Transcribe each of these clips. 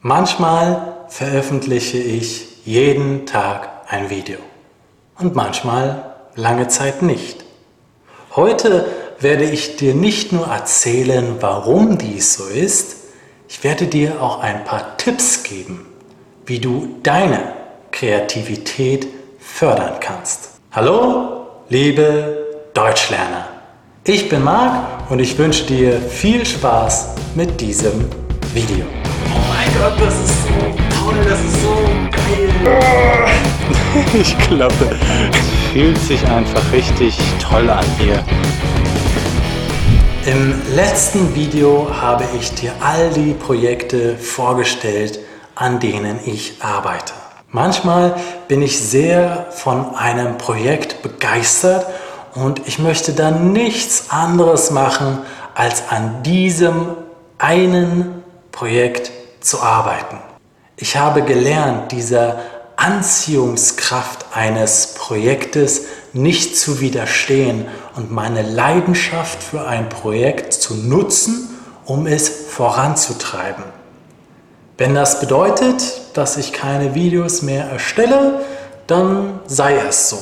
Manchmal veröffentliche ich jeden Tag ein Video und manchmal lange Zeit nicht. Heute werde ich dir nicht nur erzählen, warum dies so ist, ich werde dir auch ein paar Tipps geben, wie du deine Kreativität fördern kannst. Hallo, liebe Deutschlerner. Ich bin Marc und ich wünsche dir viel Spaß mit diesem Video. Oh mein Gott, das ist so toll, das ist so geil. Ich glaube, es fühlt sich einfach richtig toll an hier. Im letzten Video habe ich dir all die Projekte vorgestellt, an denen ich arbeite. Manchmal bin ich sehr von einem Projekt begeistert und ich möchte dann nichts anderes machen, als an diesem einen Projekt zu arbeiten. Ich habe gelernt, dieser Anziehungskraft eines Projektes nicht zu widerstehen und meine Leidenschaft für ein Projekt zu nutzen, um es voranzutreiben. Wenn das bedeutet, dass ich keine Videos mehr erstelle, dann sei es so.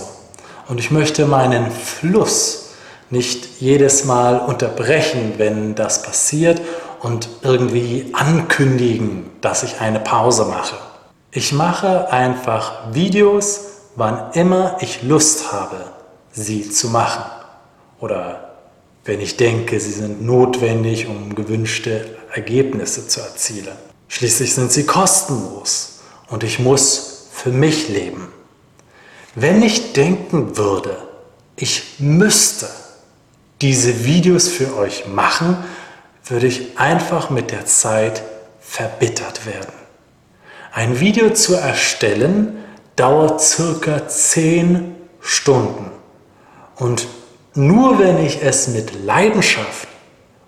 Und ich möchte meinen Fluss nicht jedes Mal unterbrechen, wenn das passiert und irgendwie ankündigen, dass ich eine Pause mache. Ich mache einfach Videos, wann immer ich Lust habe, sie zu machen. Oder wenn ich denke, sie sind notwendig, um gewünschte Ergebnisse zu erzielen. Schließlich sind sie kostenlos und ich muss für mich leben. Wenn ich denken würde, ich müsste diese Videos für euch machen, würde ich einfach mit der Zeit verbittert werden. Ein Video zu erstellen dauert circa 10 Stunden. Und nur wenn ich es mit Leidenschaft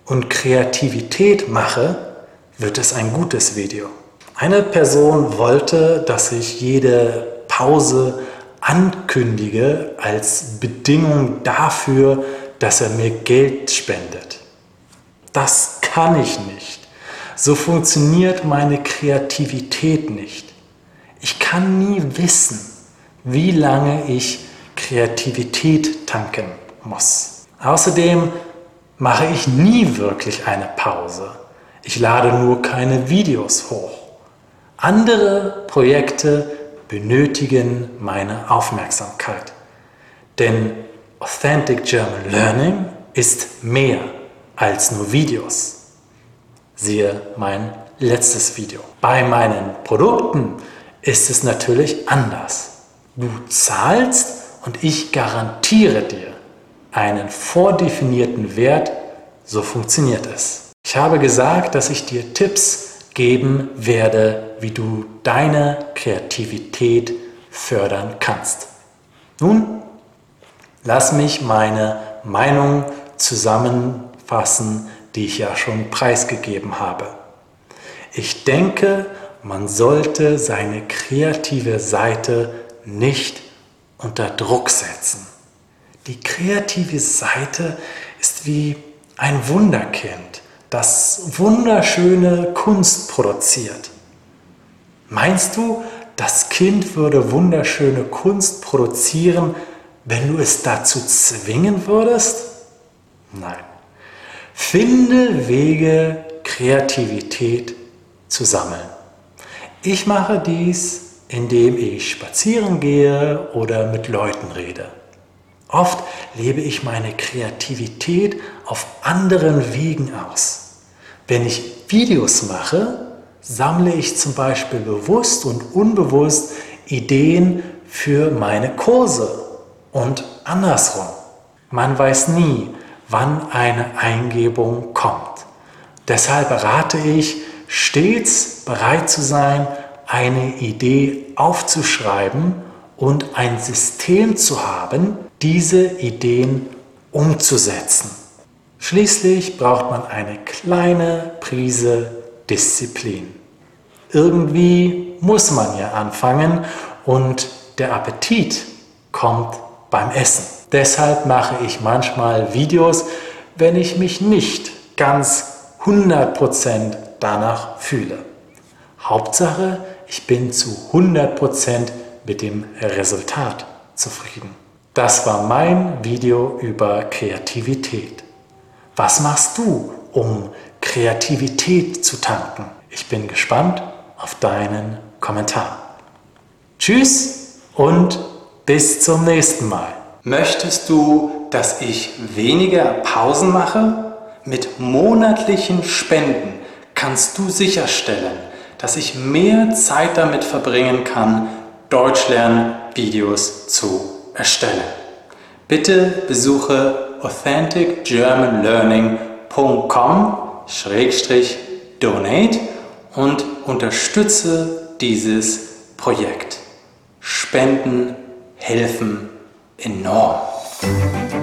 und Kreativität mache, wird es ein gutes Video. Eine Person wollte, dass ich jede Pause ankündige als Bedingung dafür, dass er mir Geld spendet. Das kann ich nicht. So funktioniert meine Kreativität nicht. Ich kann nie wissen, wie lange ich Kreativität tanken muss. Außerdem mache ich nie wirklich eine Pause. Ich lade nur keine Videos hoch. Andere Projekte benötigen meine Aufmerksamkeit. Denn Authentic German Learning ist mehr als nur Videos. Siehe mein letztes Video. Bei meinen Produkten ist es natürlich anders. Du zahlst und ich garantiere dir einen vordefinierten Wert, so funktioniert es. Ich habe gesagt, dass ich dir Tipps geben werde, wie du deine Kreativität fördern kannst. Nun, lass mich meine Meinung zusammenfassen, die ich ja schon preisgegeben habe. Ich denke, man sollte seine kreative Seite nicht unter Druck setzen. Die kreative Seite ist wie ein Wunderkind, das wunderschöne Kunst produziert. Meinst du, das Kind würde wunderschöne Kunst produzieren, wenn du es dazu zwingen würdest? Nein. Finde Wege, Kreativität zu sammeln. Ich mache dies, indem ich spazieren gehe oder mit Leuten rede. Oft lebe ich meine Kreativität auf anderen Wegen aus. Wenn ich Videos mache, sammle ich zum Beispiel bewusst und unbewusst Ideen für meine Kurse und andersrum. Man weiß nie, wann eine Eingebung kommt. Deshalb rate ich, stets bereit zu sein, eine Idee aufzuschreiben und ein System zu haben, diese Ideen umzusetzen. Schließlich braucht man eine kleine Prise Disziplin. Irgendwie muss man ja anfangen und der Appetit kommt beim Essen. Deshalb mache ich manchmal Videos, wenn ich mich nicht ganz 100% danach fühle. Hauptsache, ich bin zu 100% mit dem Resultat zufrieden. Das war mein Video über Kreativität. Was machst du, um Kreativität zu tanken? Ich bin gespannt auf deinen Kommentar. Tschüss und bis zum nächsten Mal. Möchtest du, dass ich weniger Pausen mache? Mit monatlichen Spenden kannst du sicherstellen, dass ich mehr Zeit damit verbringen kann, Deutschlern-Videos zu erstellen. Bitte besuche authenticgermanlearning.com-donate und unterstütze dieses Projekt. Spenden helfen enorm.